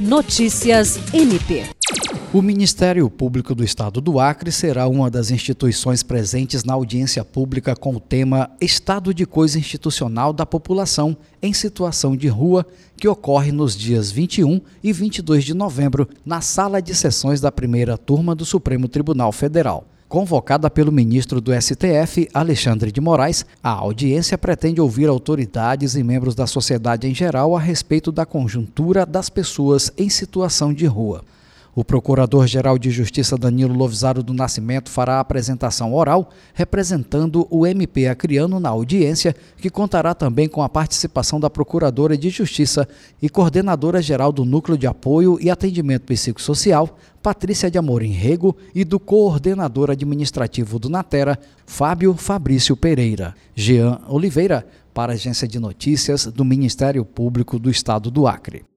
Notícias MP. O Ministério Público do Estado do Acre será uma das instituições presentes na audiência pública com o tema Estado de Coisa Institucional da População em Situação de Rua, que ocorre nos dias 21 e 22 de novembro, na sala de sessões da primeira turma do Supremo Tribunal Federal. Convocada pelo ministro do STF, Alexandre de Moraes, a audiência pretende ouvir autoridades e membros da sociedade em geral a respeito da conjuntura das pessoas em situação de rua. O Procurador-Geral de Justiça Danilo Lovisaro do Nascimento fará a apresentação oral, representando o MP acriano na audiência, que contará também com a participação da Procuradora de Justiça e Coordenadora-Geral do Núcleo de Apoio e Atendimento Psicossocial, Patrícia de Amorim Rego, e do Coordenador Administrativo do Natera, Fábio Fabrício Pereira. Jean Oliveira, para a Agência de Notícias do Ministério Público do Estado do Acre.